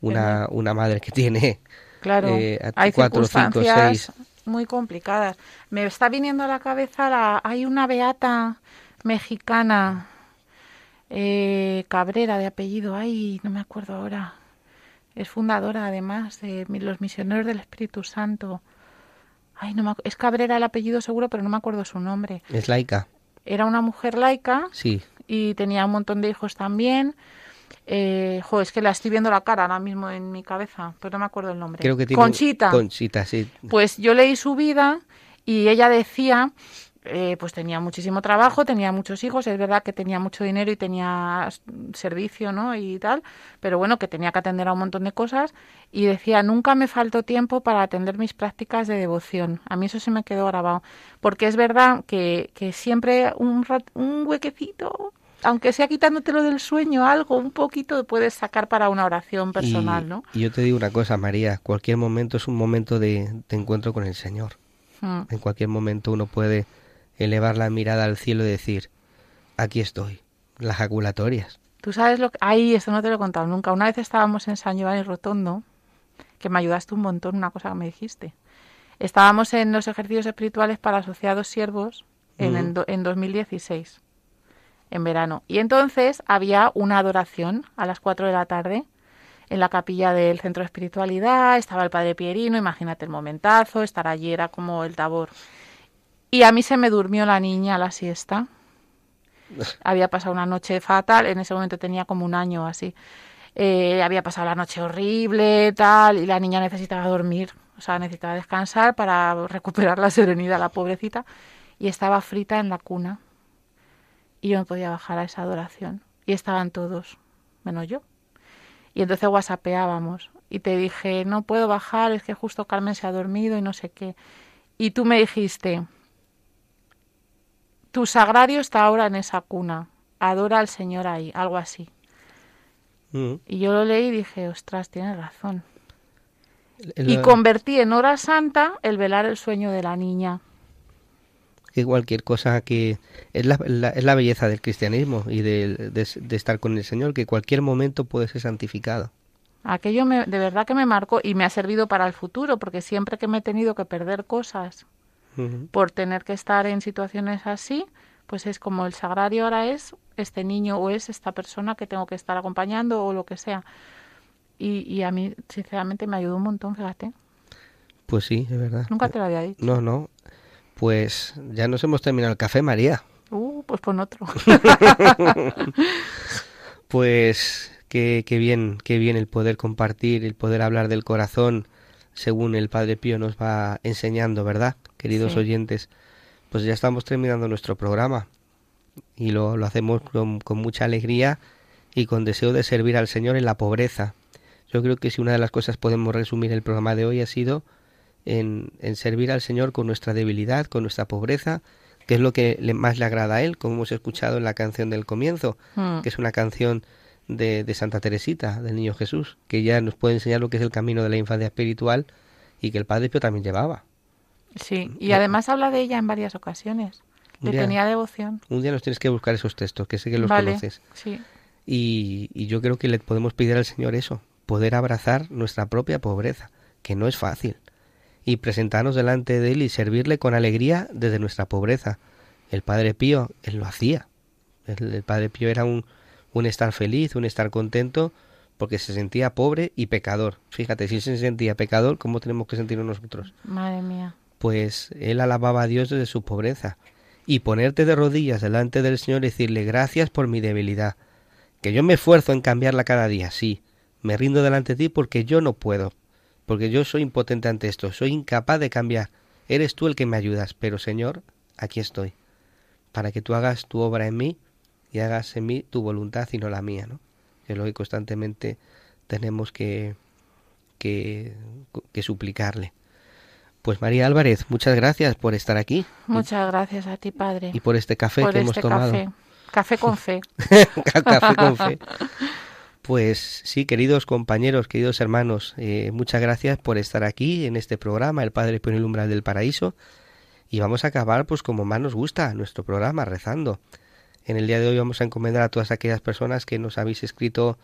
una, una madre que tiene Claro, eh, hay cuatro, cinco, seis. muy complicadas. Me está viniendo a la cabeza, la, hay una beata mexicana, eh, Cabrera de apellido, ay, no me acuerdo ahora. Es fundadora además de los misioneros del Espíritu Santo. Ay, no me, es Cabrera el apellido seguro, pero no me acuerdo su nombre. Es laica, Era una mujer laica sí. y tenía un montón de hijos también. Eh, jo, es que la estoy viendo la cara ahora mismo en mi cabeza, pero no me acuerdo el nombre. Creo que tiene Conchita. Conchita, sí. Pues yo leí su vida y ella decía, eh, pues tenía muchísimo trabajo, tenía muchos hijos, es verdad que tenía mucho dinero y tenía servicio, ¿no? Y tal, pero bueno, que tenía que atender a un montón de cosas y decía, nunca me faltó tiempo para atender mis prácticas de devoción. A mí eso se me quedó grabado, porque es verdad que, que siempre un, rat- un huequecito, aunque sea quitándotelo del sueño, algo, un poquito puedes sacar para una oración personal, y, ¿no? y yo te digo una cosa, María, cualquier momento es un momento de, de encuentro con el Señor. Mm. En cualquier momento uno puede elevar la mirada al cielo y decir, aquí estoy, las jaculatorias. Tú sabes lo que... Ay, esto no te lo he contado nunca. Una vez estábamos en San Giovanni Rotondo, que me ayudaste un montón, una cosa que me dijiste. Estábamos en los ejercicios espirituales para asociados siervos en, en, do- en 2016, en verano. Y entonces había una adoración a las 4 de la tarde en la capilla del centro de espiritualidad, estaba el padre Pierino, imagínate el momentazo, estar allí era como el tabor. Y a mí se me durmió la niña a la siesta. Había pasado una noche fatal, en ese momento tenía como un año así. eh, había pasado la noche horrible, tal, y la niña necesitaba dormir, o sea, necesitaba descansar para recuperar la serenidad, la pobrecita, y estaba frita en la cuna. Y yo no podía bajar a esa adoración. Y estaban todos, menos yo. Y entonces whatsappeábamos. Y te dije, no puedo bajar, es que justo Carmen se ha dormido y no sé qué. Y tú me dijiste, tu sagrario está ahora en esa cuna, adora al Señor ahí, algo así. Mm. Y yo lo leí y dije, ostras, tienes razón. El- Y convertí en hora santa el velar el sueño de la niña. Que cualquier cosa que es la, la- es la belleza del cristianismo y de, de- de estar con el Señor, que cualquier momento puede ser santificado. Aquello me, de verdad que me marcó y me ha servido para el futuro, porque siempre que me he tenido que perder cosas por tener que estar en situaciones así, pues es como el sagrario ahora es este niño o es esta persona que tengo que estar acompañando o lo que sea. Y, y a mí, sinceramente, me ayudó un montón, fíjate. Pues sí, es verdad. Nunca te lo había dicho. No, no. Pues ya nos hemos terminado el café, María. Uh, pues pon otro. Pues qué, qué bien, qué bien el poder compartir, el poder hablar del corazón, según el Padre Pío nos va enseñando, ¿verdad? Queridos Sí. oyentes, pues ya estamos terminando nuestro programa y lo, lo hacemos con, con mucha alegría y con deseo de servir al Señor en la pobreza. Yo creo que si una de las cosas podemos resumir el programa de hoy ha sido en, en servir al Señor con nuestra debilidad, con nuestra pobreza, que es lo que le- más le agrada a Él, como hemos escuchado en la canción del comienzo Mm. que es una canción de, de Santa Teresita, del Niño Jesús, que ya nos puede enseñar lo que es el camino de la infancia espiritual y que el Padre Pío también llevaba. Sí, y además habla de ella en varias ocasiones. Le tenía devoción. Un día nos tienes que buscar esos textos, que sé que los vale, conoces. sí. Y, y yo creo que le podemos pedir al Señor eso, poder abrazar nuestra propia pobreza, que no es fácil, y presentarnos delante de Él y servirle con alegría desde nuestra pobreza. El Padre Pío, Él lo hacía. El, el Padre Pío era un, un estar feliz, un estar contento, porque se sentía pobre y pecador. Fíjate, si él se sentía pecador, ¿cómo tenemos que sentirnos nosotros? Madre mía. pues él alababa a Dios desde su pobreza. Y ponerte de rodillas delante del Señor y decirle gracias por mi debilidad. Que yo me esfuerzo en cambiarla cada día, sí. Me rindo delante de ti porque yo no puedo. Porque yo soy impotente ante esto. Soy incapaz de cambiar. Eres tú el que me ayudas. Pero Señor, aquí estoy. Para que tú hagas tu obra en mí y hagas en mí tu voluntad y no la mía, ¿no? Que es lo que constantemente tenemos que, que, que suplicarle. Pues María Álvarez, muchas gracias por estar aquí Muchas gracias a ti, Padre, y por este café por que hemos este tomado. café. Café con fe. café con fe. Pues sí, queridos compañeros, queridos hermanos, eh, muchas gracias por estar aquí en este programa, El Padre Pío el umbral del paraíso. Y vamos a acabar, pues como más nos gusta, nuestro programa, rezando. En el día de hoy vamos a encomendar a todas aquellas personas que nos habéis escrito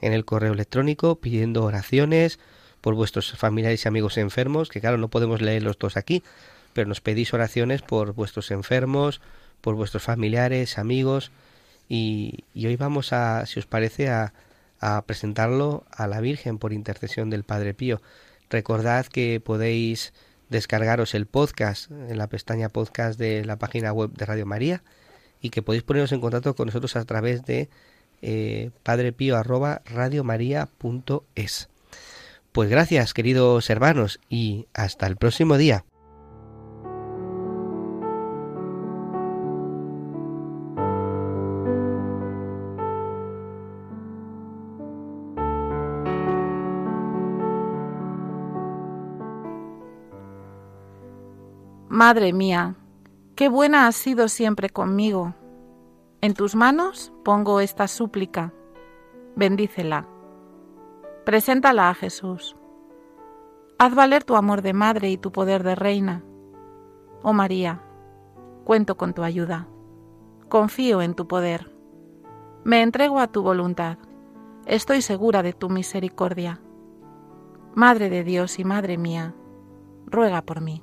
en el correo electrónico pidiendo oraciones por vuestros familiares y amigos enfermos, que claro, no podemos leerlos todos aquí, pero nos pedís oraciones por vuestros enfermos, por vuestros familiares, amigos, y, y hoy vamos a, si os parece, a, a presentarlo a la Virgen por intercesión del Padre Pío. Recordad que podéis descargaros el podcast en la pestaña podcast de la página web de Radio María y que podéis poneros en contacto con nosotros a través de eh, padrepío arroba radiomaria.es. Pues gracias, queridos hermanos, y hasta el próximo día. Madre mía, qué buena has sido siempre conmigo. En tus manos pongo esta súplica. Bendícela. Preséntala a Jesús. Haz valer tu amor de madre y tu poder de reina. Oh María, cuento con tu ayuda. Confío en tu poder. Me entrego a tu voluntad. Estoy segura de tu misericordia. Madre de Dios y Madre mía, ruega por mí.